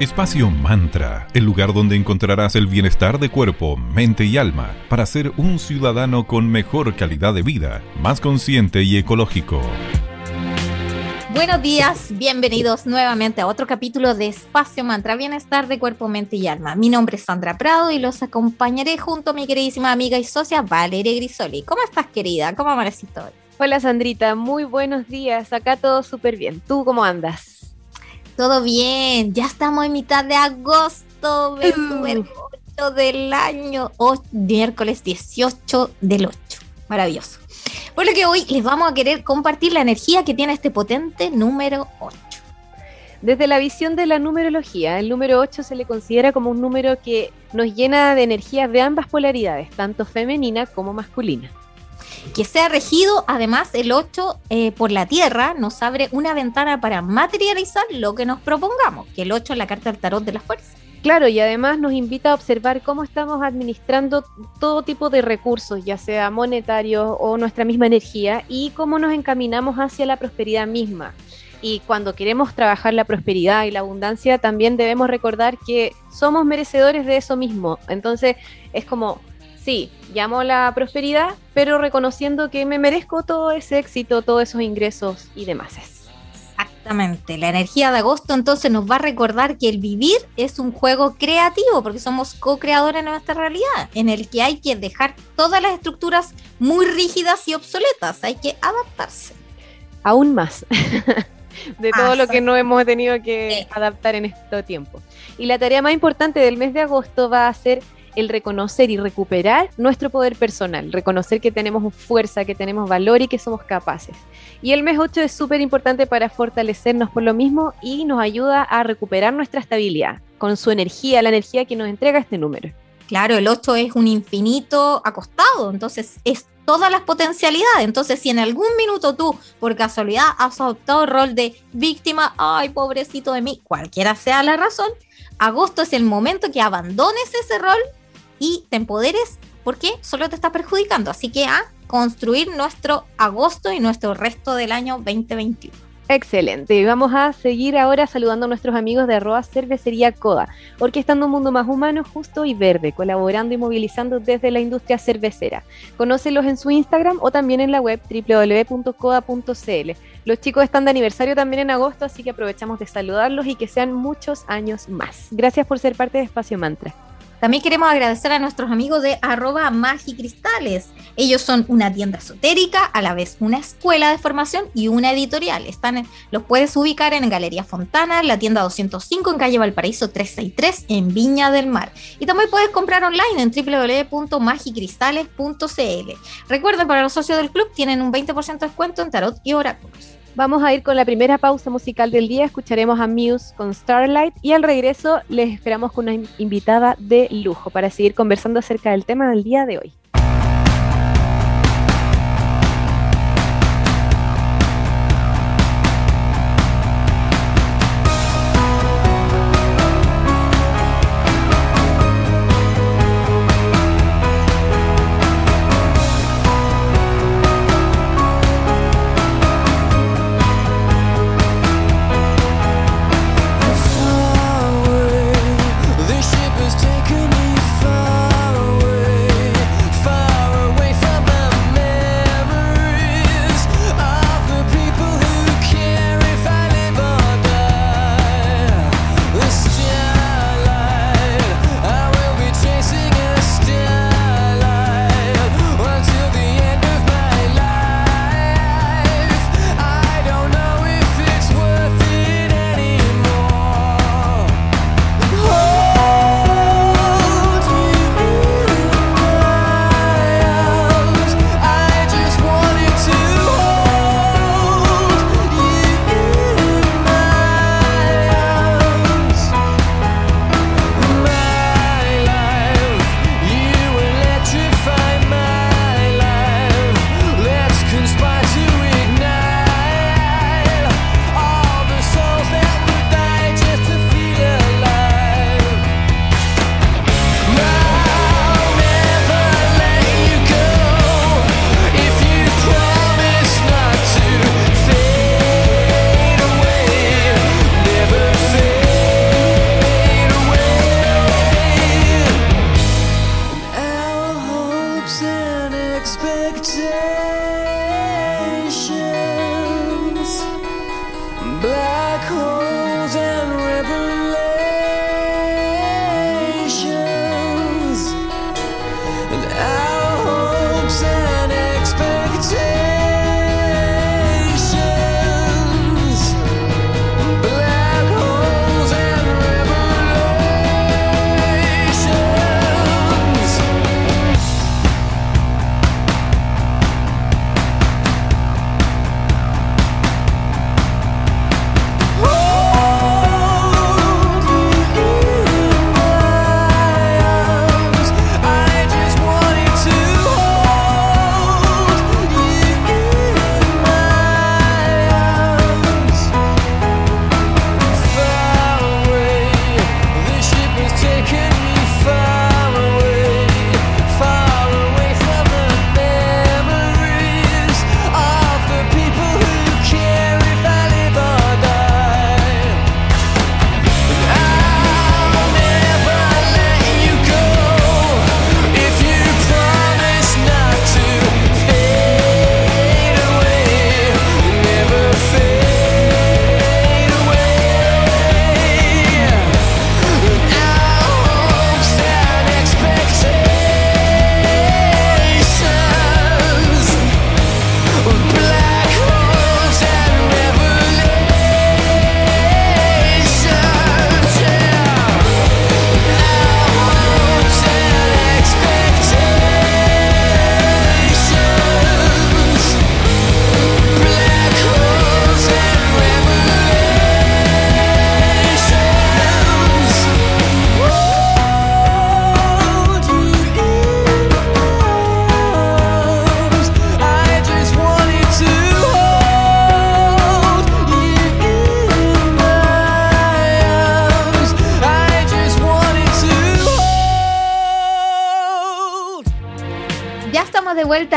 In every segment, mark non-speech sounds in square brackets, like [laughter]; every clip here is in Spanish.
Espacio Mantra, el lugar donde encontrarás el bienestar de cuerpo, mente y alma para ser un ciudadano con mejor calidad de vida, más consciente y ecológico. Buenos días, bienvenidos nuevamente a otro capítulo de Espacio Mantra, Bienestar de Cuerpo, Mente y Alma. Mi nombre es Sandra Prado y los acompañaré junto a mi queridísima amiga y socia Valeria Grisoli. ¿Cómo estás, querida? ¿Cómo amaneciste hoy? Hola, Sandrita, muy buenos días. Acá todo súper bien. ¿Tú cómo andas? Todo bien, ya estamos en mitad de agosto, 8 del año, miércoles 18 del 8. Maravilloso. Por lo que hoy les vamos a querer compartir la energía que tiene este potente número 8. Desde la visión de la numerología, el número 8 se le considera como un número que nos llena de energías de ambas polaridades, tanto femenina como masculina que sea regido, además, el 8 eh, por la Tierra nos abre una ventana para materializar lo que nos propongamos, que el 8 es la carta del tarot de la fuerza. Claro, y además nos invita a observar cómo estamos administrando todo tipo de recursos, ya sea monetarios o nuestra misma energía, y cómo nos encaminamos hacia la prosperidad misma. Y cuando queremos trabajar la prosperidad y la abundancia, también debemos recordar que somos merecedores de eso mismo. Entonces, es como sí, llamo la prosperidad, pero reconociendo que me merezco todo ese éxito, todos esos ingresos y demás. Exactamente, la energía de agosto entonces nos va a recordar que el vivir es un juego creativo, porque somos co-creadores de nuestra realidad, en el que hay que dejar todas las estructuras muy rígidas y obsoletas, hay que adaptarse. Aún más. [laughs] de todo lo que no hemos tenido que adaptar en este tiempo. Y la tarea más importante del mes de agosto va a ser el reconocer y recuperar nuestro poder personal, reconocer que tenemos fuerza, que tenemos valor y que somos capaces. Y el mes 8 es súper importante para fortalecernos por lo mismo y nos ayuda a recuperar nuestra estabilidad con su energía, la energía que nos entrega este número. Claro, el 8 es un infinito acostado, entonces es todas las potencialidades. Entonces, si en algún minuto tú, por casualidad, has adoptado el rol de víctima, ay, pobrecito de mí, cualquiera sea la razón, agosto es el momento que abandones ese rol y te empoderes porque solo te está perjudicando. Así que a construir nuestro agosto y nuestro resto del año 2021. Excelente. Vamos a seguir ahora saludando a nuestros amigos de arroba cervecería Coda, orquestando un mundo más humano, justo y verde, colaborando y movilizando desde la industria cervecera. Conócelos en su Instagram o también en la web www.coda.cl. Los chicos están de aniversario también en agosto, así que aprovechamos de saludarlos y que sean muchos años más. Gracias por ser parte de Espacio Mantra. También queremos agradecer a nuestros amigos de arroba magicristales. Ellos son una tienda esotérica, a la vez una escuela de formación y una editorial. Están los puedes ubicar en Galería Fontana, la tienda 205 en calle Valparaíso 363 en Viña del Mar. Y también puedes comprar online en www.magicristales.cl. Recuerden, para los socios del club tienen un 20% de descuento en tarot y oráculos. Vamos a ir con la primera pausa musical del día. Escucharemos a Muse con Starlight y al regreso les esperamos con una invitada de lujo para seguir conversando acerca del tema del día de hoy.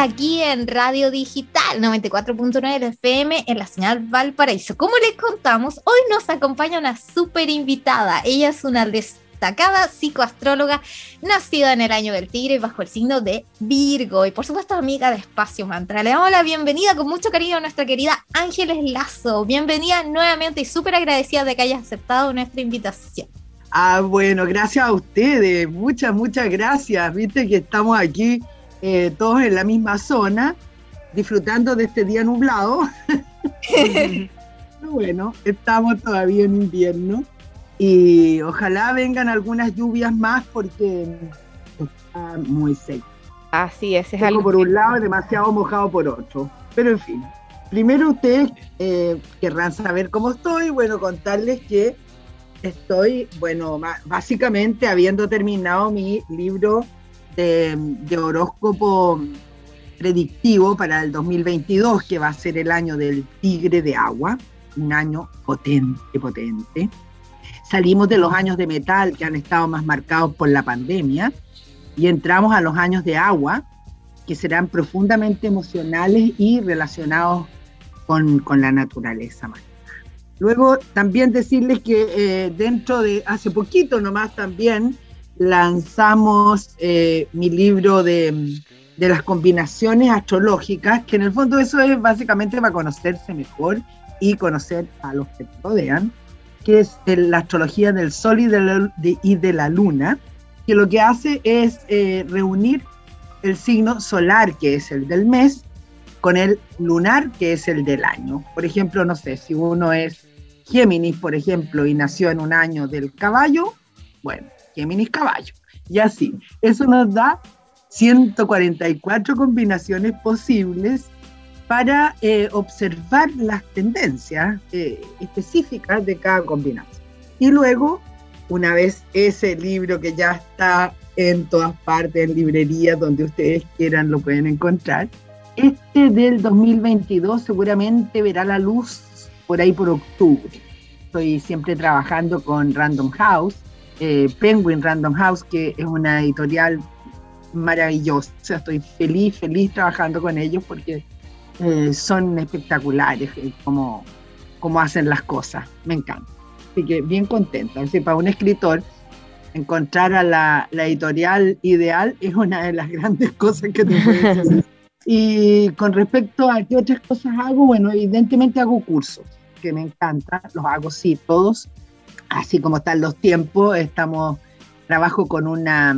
Aquí en Radio Digital 94.9 FM en la señal Valparaíso. Como les contamos, hoy nos acompaña una súper invitada. Ella es una destacada psicoastróloga nacida en el año del tigre bajo el signo de Virgo y por supuesto amiga de Espacio Mantra. Le damos la bienvenida con mucho cariño a nuestra querida Ángeles Lazo. Bienvenida nuevamente y súper agradecida de que hayas aceptado nuestra invitación. Ah, bueno, gracias a ustedes, muchas, muchas gracias. Viste que estamos aquí eh, todos en la misma zona, disfrutando de este día nublado. [laughs] bueno, estamos todavía en invierno y ojalá vengan algunas lluvias más porque está muy seco. Así es, es algo por un lado demasiado mojado por otro. Pero en fin, primero ustedes eh, querrán saber cómo estoy. Bueno, contarles que estoy, bueno, básicamente habiendo terminado mi libro de, horóscopo predictivo para el 2022, que va a ser el año del tigre de agua, un año potente, potente. Salimos de los años de metal que han estado más marcados por la pandemia y entramos a los años de agua, que serán profundamente emocionales y relacionados con, con la naturaleza. Luego también decirles que eh, dentro de hace poquito nomás también lanzamos eh, mi libro de, las combinaciones astrológicas, que en el fondo eso es básicamente para conocerse mejor y conocer a los que te rodean, que es la astrología del Sol y de la, Luna, que lo que hace es eh, reunir el signo solar, que es el del mes, con el lunar, que es el del año. Por ejemplo, no sé, si uno es Géminis, por ejemplo, y nació en un año del caballo, bueno, Géminis caballo. Y así, eso nos da 144 combinaciones posibles para eh, observar las tendencias eh, específicas de cada combinación. Y luego, una vez ese libro que ya está en todas partes, en librerías, donde ustedes quieran, lo pueden encontrar, este del 2022 seguramente verá la luz por ahí por octubre. Estoy siempre trabajando con Random House eh, Penguin Random House, que es una editorial maravillosa. estoy feliz, feliz trabajando con ellos porque eh, son espectaculares eh, como, como hacen las cosas. Me encanta. Así que bien contenta. Así, para un escritor, encontrar a la, editorial ideal es una de las [laughs] grandes cosas que te hacer. [laughs] Y con respecto a qué otras cosas hago, bueno, evidentemente hago cursos que me encantan, los hago sí, todos así como están los tiempos, estamos, trabajo con una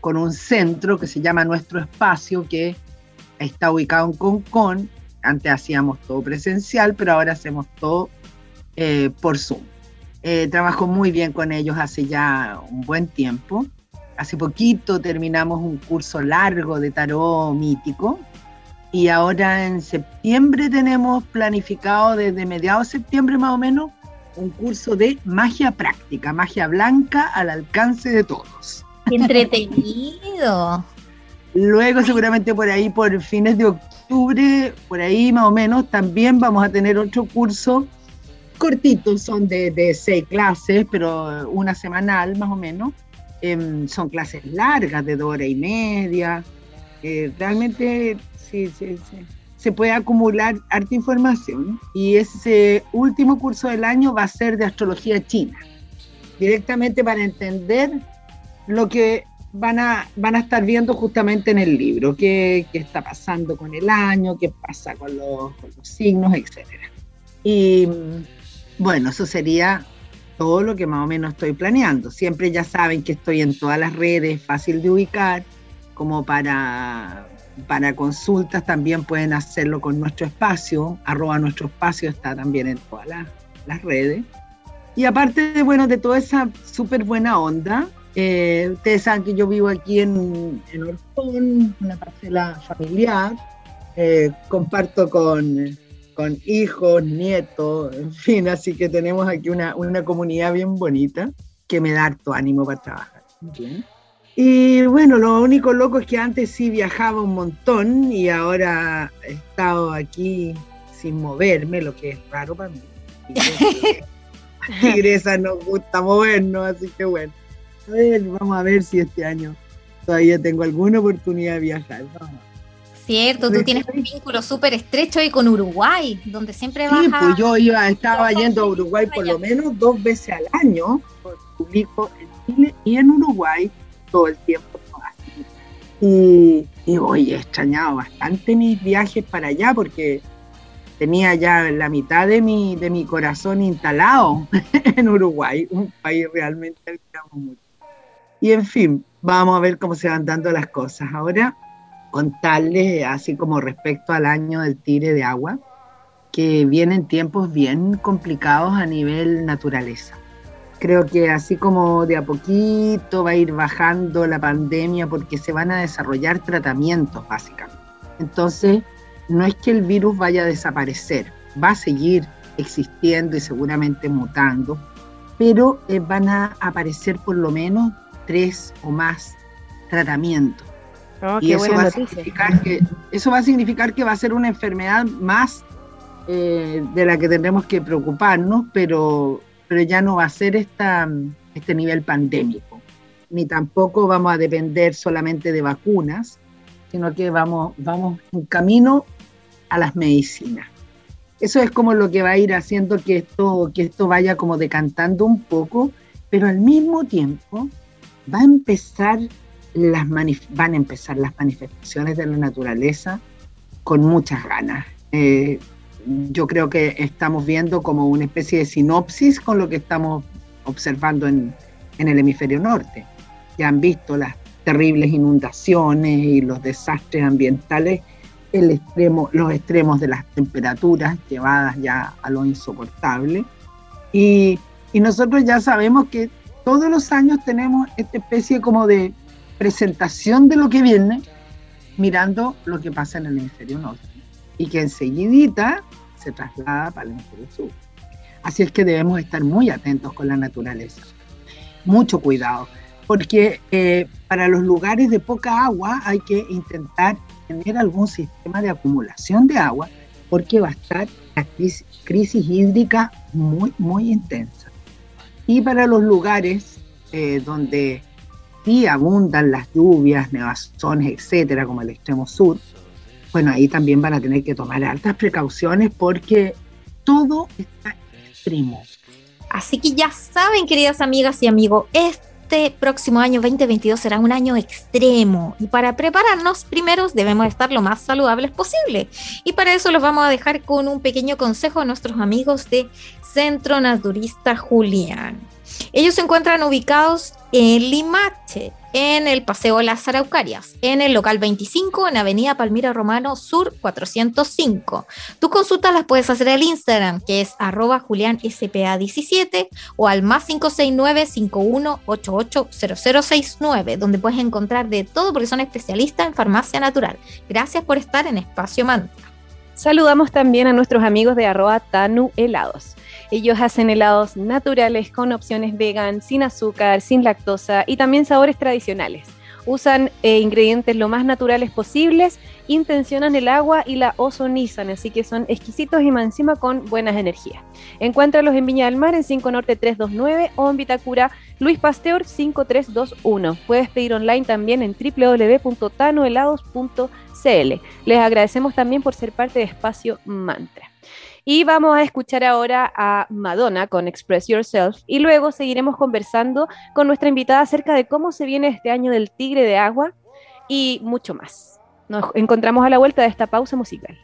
con un centro que se llama Nuestro Espacio, que está ubicado en Concón. Antes hacíamos todo presencial, pero ahora hacemos todo eh, por Zoom. Eh, trabajo muy bien con ellos hace ya un buen tiempo. Hace poquito terminamos un curso largo de tarot mítico y ahora en septiembre tenemos planificado desde mediados de septiembre más o menos un curso de magia práctica, magia blanca al alcance de todos. ¡Qué entretenido! Luego seguramente por ahí, por fines de octubre, por ahí más o menos, también vamos a tener otro curso cortito, son de, seis clases, pero una semanal más o menos. Em, son clases largas, de dos horas y media. Eh, realmente sí, sí, sí, se puede acumular harta información. Y ese último curso del año va a ser de astrología china, directamente para entender lo que van a, van a estar viendo justamente en el libro, qué, qué está pasando con el año, qué pasa con los, con los signos, etc. Y bueno, eso sería todo lo que más o menos estoy planeando. Siempre ya saben que estoy en todas las redes, fácil de ubicar, como para, para consultas también pueden hacerlo con nuestro espacio, arroba nuestro espacio está también en todas las, las redes. Y aparte de, bueno, de toda esa súper buena onda, eh, ustedes saben que yo vivo aquí en, en Orfón, una parcela familiar, eh, comparto con con hijos, nietos, en fin, así que tenemos aquí una, una comunidad bien bonita que me da harto ánimo para trabajar. Y bueno, lo único loco es que antes sí viajaba un montón y ahora he estado aquí sin moverme, lo que es raro para mí. [laughs] Tigresa nos gusta movernos, así que bueno. A ver, vamos a ver si este año todavía tengo alguna oportunidad de viajar. Vamos. Cierto, tú tienes un vínculo súper estrecho ahí con Uruguay, donde siempre vas sí, pues yo iba, estaba yendo a Uruguay por lo menos dos veces al año, publico en Chile y en Uruguay todo el tiempo. Y, y hoy he extrañado bastante mis viajes para allá porque tenía ya la mitad de mi, de mi corazón instalado [laughs] en Uruguay, un país realmente al que amo mucho. Y en fin, vamos a ver cómo se van dando las cosas. Ahora contarles, así como respecto al año del tire de agua, que vienen tiempos bien complicados a nivel naturaleza. Creo que así como de a poquito va a ir bajando la pandemia porque se van a desarrollar tratamientos básicamente. Entonces, no es que el virus vaya a desaparecer, va a seguir existiendo y seguramente mutando, pero eh, van a aparecer por lo menos tres o más tratamientos Oh, y eso va, a significar que, eso va a significar que va a ser una enfermedad más eh, de la que tendremos que preocuparnos, pero, pero ya no va a ser esta, este nivel pandémico, ni tampoco vamos a depender solamente de vacunas, sino que vamos, vamos en camino a las medicinas. Eso es como lo que va a ir haciendo que esto, que esto vaya como decantando un poco, pero al mismo tiempo va a empezar las van a empezar las manifestaciones de la naturaleza con muchas ganas. Eh, yo creo que estamos viendo como una especie de sinopsis con lo que estamos observando en, en el hemisferio norte. Ya han visto las terribles inundaciones y los desastres ambientales, el extremo, los extremos de las temperaturas llevadas ya a lo insoportable. Y, y nosotros ya sabemos que todos los años tenemos esta especie como de presentación de lo que viene mirando lo que pasa en el hemisferio norte y que enseguidita se traslada para el hemisferio sur. Así es que debemos estar muy atentos con la naturaleza. Mucho cuidado, porque eh, para los lugares de poca agua hay que intentar tener algún sistema de acumulación de agua, porque va a estar la crisis, crisis hídrica muy, muy intensa. Y para los lugares eh, donde sí abundan las lluvias, nevazones, etcétera, como el extremo sur, bueno, ahí también van a tener que tomar altas precauciones porque todo está extremo. Así que ya saben, queridas amigas y amigos, es este próximo año 2022 será un año extremo y para prepararnos primero debemos estar lo más saludables posible. Y para eso los vamos a dejar con un pequeño consejo a nuestros amigos de Centro Naturista Julián. Ellos se encuentran ubicados en Limache, en el Paseo Las Araucarias, en el local 25, en Avenida Palmira Romano Sur 405. Tus consultas las puedes hacer al Instagram, que es arroba julianspa17 o al más 569-5188-0069, donde puedes encontrar de todo porque son especialistas en farmacia natural. Gracias por estar en Espacio Mantra. Saludamos también a nuestros amigos de arroba Tanu Helados. Ellos hacen helados naturales con opciones vegan, sin azúcar, sin lactosa y también sabores tradicionales. Usan eh, ingredientes lo más naturales posibles, intencionan el agua y la ozonizan, así que son exquisitos y más encima con buenas energías. Encuéntralos en Viña del Mar en 5 Norte 329 o en Vitacura Luis Pasteur 5321. Puedes pedir online también en www.tanohelados.cl. Les agradecemos también por ser parte de Espacio Mantra. Y vamos a escuchar ahora a Madonna con Express Yourself y luego seguiremos conversando con nuestra invitada acerca de cómo se viene este año del Tigre de Agua y mucho más. Nos encontramos a la vuelta de esta pausa musical.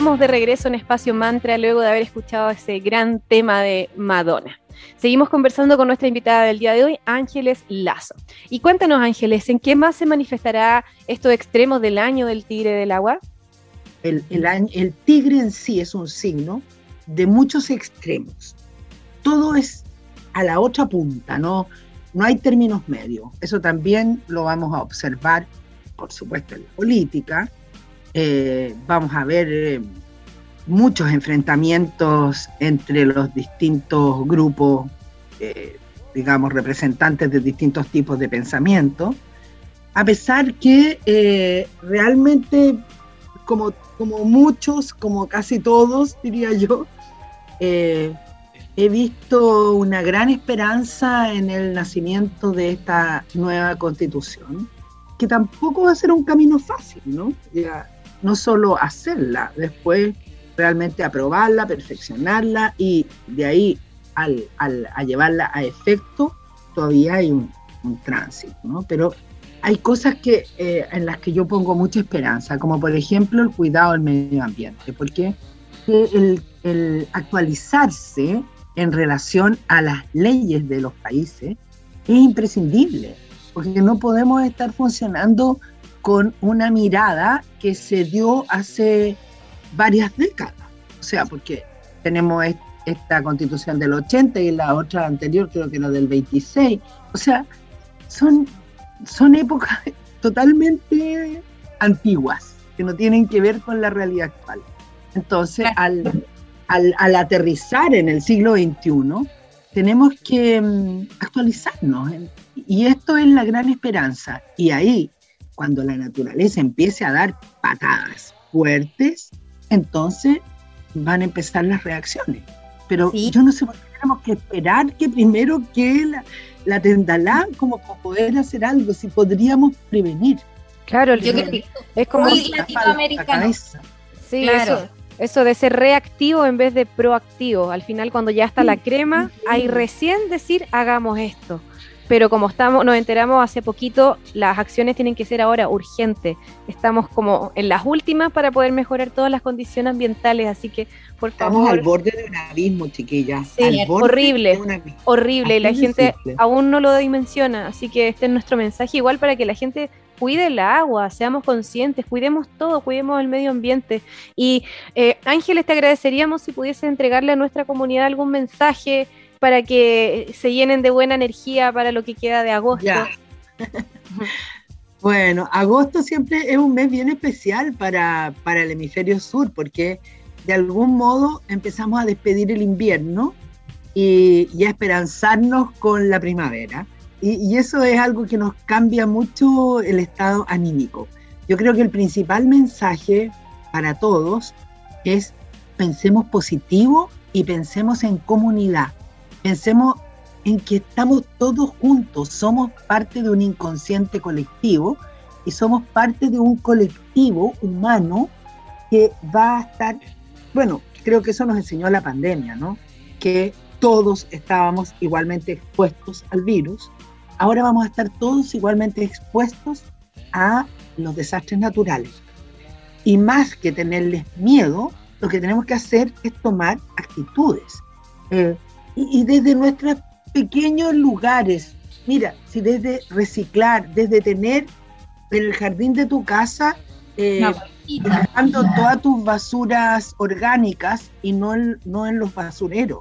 Estamos de regreso en Espacio Mantra luego de haber escuchado ese gran tema de Madonna. Seguimos conversando con nuestra invitada del día de hoy, Ángeles Lazo. Y cuéntanos, Ángeles, ¿en qué más se manifestará estos extremos del año del tigre del agua? El, tigre en sí es un signo de muchos extremos. Todo es a la otra punta, ¿no? No hay términos medios. Eso también lo vamos a observar, por supuesto, en la política, eh, vamos a ver eh, muchos enfrentamientos entre los distintos grupos, eh, digamos, representantes de distintos tipos de pensamiento, a pesar que realmente, como, como muchos, como casi todos, [laughs] diría yo, he visto una gran esperanza en el nacimiento de esta nueva constitución, que tampoco va a ser un camino fácil, ¿no? No solo hacerla, después realmente aprobarla, perfeccionarla y de ahí al, a llevarla a efecto todavía hay un, tránsito, ¿no? Pero hay cosas que, eh, en las que yo pongo mucha esperanza, como por ejemplo el cuidado del medio ambiente, porque el, el actualizarse en relación a las leyes de los países es imprescindible, porque no podemos estar funcionando con una mirada que se dio hace varias décadas. O sea, porque tenemos esta constitución del 80 y la otra anterior creo que era del 26. O sea, son, son épocas totalmente antiguas, que no tienen que ver con la realidad actual. Entonces, al, al, aterrizar en el siglo XXI, tenemos que mm, actualizarnos. Y esto es la gran esperanza. Y ahí cuando la naturaleza empiece a dar patadas fuertes, entonces van a empezar las reacciones. Pero yo no sé por qué tenemos que esperar que primero que la, la tendalá como para poder hacer algo, si podríamos prevenir. Claro, yo es como muy latinoamericano. Sí, claro. eso, de ser reactivo en vez de proactivo. Al final, cuando ya está la crema, hay recién decir hagamos esto pero como estamos, nos enteramos hace poquito, las acciones tienen que ser ahora urgentes. Estamos como en las últimas para poder mejorar todas las condiciones ambientales, así que por favor. Estamos al borde de un abismo, chiquillas. Sí, horrible, horrible, y la gente aún no lo dimensiona, así que este es nuestro mensaje igual para que la gente cuide el agua, seamos conscientes, cuidemos todo, cuidemos el medio ambiente. Y eh, Ángeles, te agradeceríamos si pudiese entregarle a nuestra comunidad algún mensaje, para que se llenen de buena energía para lo que queda de agosto. bueno, agosto siempre es un mes bien especial para, el hemisferio sur porque de algún modo empezamos a despedir el invierno y, a esperanzarnos con la primavera. Y, y, eso es algo que nos cambia mucho el estado anímico. Yo creo que el principal mensaje para todos es pensemos positivo y pensemos en comunidad. Pensemos en que estamos todos juntos, somos parte de un inconsciente colectivo y somos parte de un colectivo humano que va a estar, bueno, creo que eso nos enseñó la pandemia, ¿no? Que todos estábamos igualmente expuestos al virus, ahora vamos a estar todos igualmente expuestos a los desastres naturales. Y más que tenerles miedo, lo que tenemos que hacer es tomar actitudes. Eh, y, desde nuestros pequeños lugares, mira, si desde reciclar, desde tener en el jardín de tu casa, eh, dejando todas tus basuras orgánicas y no en, no en los basureros.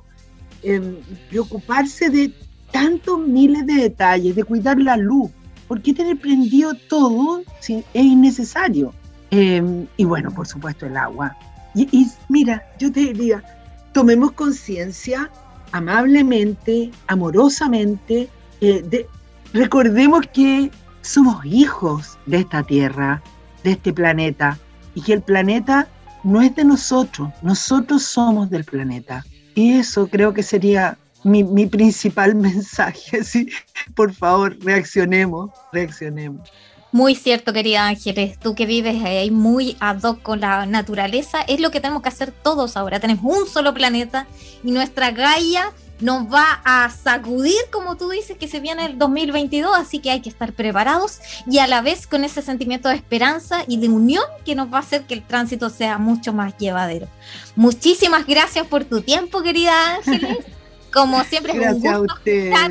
Em, preocuparse de tantos miles de detalles, de cuidar la luz. ¿Por qué tener prendido todo si es innecesario? Em, y bueno, por supuesto, el agua. Y, y mira, yo te diría, tomemos conciencia amablemente, amorosamente, eh, recordemos que somos hijos de esta tierra, de este planeta, y que el planeta no es de nosotros, nosotros somos del planeta. Y eso creo que sería mi, principal [laughs] mensaje. ¿sí? Por favor, reaccionemos, reaccionemos. Muy cierto, querida Ángeles, tú que vives ahí muy ad hoc con la naturaleza, es lo que tenemos que hacer todos ahora. Tenemos un solo planeta y nuestra Gaia nos va a sacudir, como tú dices, que se viene el 2022, así que hay que estar preparados y a la vez con ese sentimiento de esperanza y de unión que nos va a hacer que el tránsito sea mucho más llevadero. Muchísimas gracias por tu tiempo, querida Ángeles. [laughs] Como siempre, es un gusto a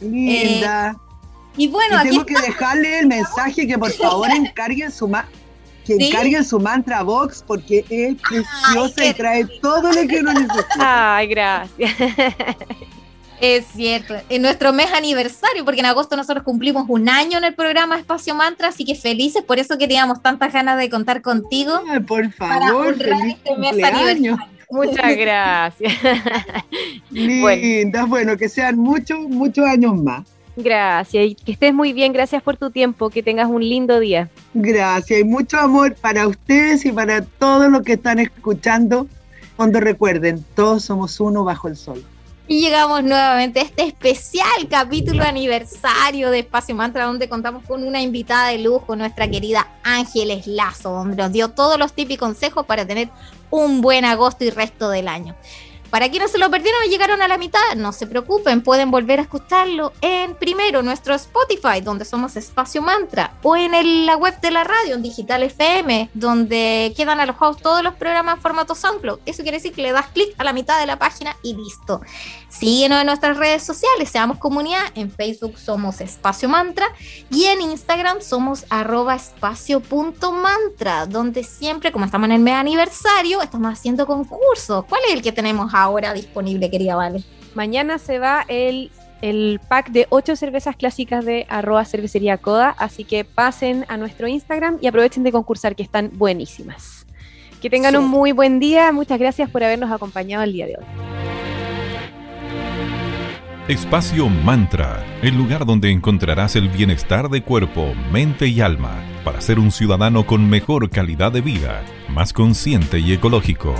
Linda. Eh, y bueno, aquí tengo que dejarle el mensaje que por favor [laughs] encarguen su que encarguen su mantra box porque es preciosa y trae todo lo que uno necesita. [laughs] Ay, gracias. [laughs] Es cierto, en nuestro mes aniversario, porque en agosto nosotros cumplimos un año en el programa Espacio Mantra, así que felices, por eso que teníamos tantas ganas de contar contigo. Ay, por favor, feliz este cumpleaños. Muchas gracias. Lindas, bueno, que sean muchos, muchos años más. Gracias y que estés muy bien. Gracias por tu tiempo. Que tengas un lindo día. Gracias y mucho amor para ustedes y para todos los que están escuchando. Cuando recuerden, todos somos uno bajo el sol. Y llegamos nuevamente a este especial capítulo aniversario de Espacio Mantra, donde contamos con una invitada de lujo, nuestra querida Ángeles Lazo, donde nos dio todos los tips y consejos para tener un buen agosto y resto del año. Para quienes se lo perdieron y llegaron a la mitad, no se preocupen, pueden volver a escucharlo en primero nuestro Spotify, donde somos Espacio Mantra, o en la web de la radio, en Digital FM, donde quedan alojados todos los programas en formato SoundCloud. Eso quiere decir que le das clic a la mitad de la página y listo. Síguenos en nuestras redes sociales, seamos comunidad. En Facebook somos Espacio Mantra y en Instagram somos arroba espacio.mantra, donde siempre, como estamos en el mes aniversario, estamos haciendo concursos. ¿Cuál es el que tenemos ahora disponible, querida Vale? Mañana se va el, el pack de 8 cervezas clásicas de arroba cervecería coda, así que pasen a nuestro Instagram y aprovechen de concursar, que están buenísimas. Que tengan un muy buen día. Muchas gracias por habernos acompañado el día de hoy. Espacio Mantra, el lugar donde encontrarás el bienestar de cuerpo, mente y alma para ser un ciudadano con mejor calidad de vida, más consciente y ecológico.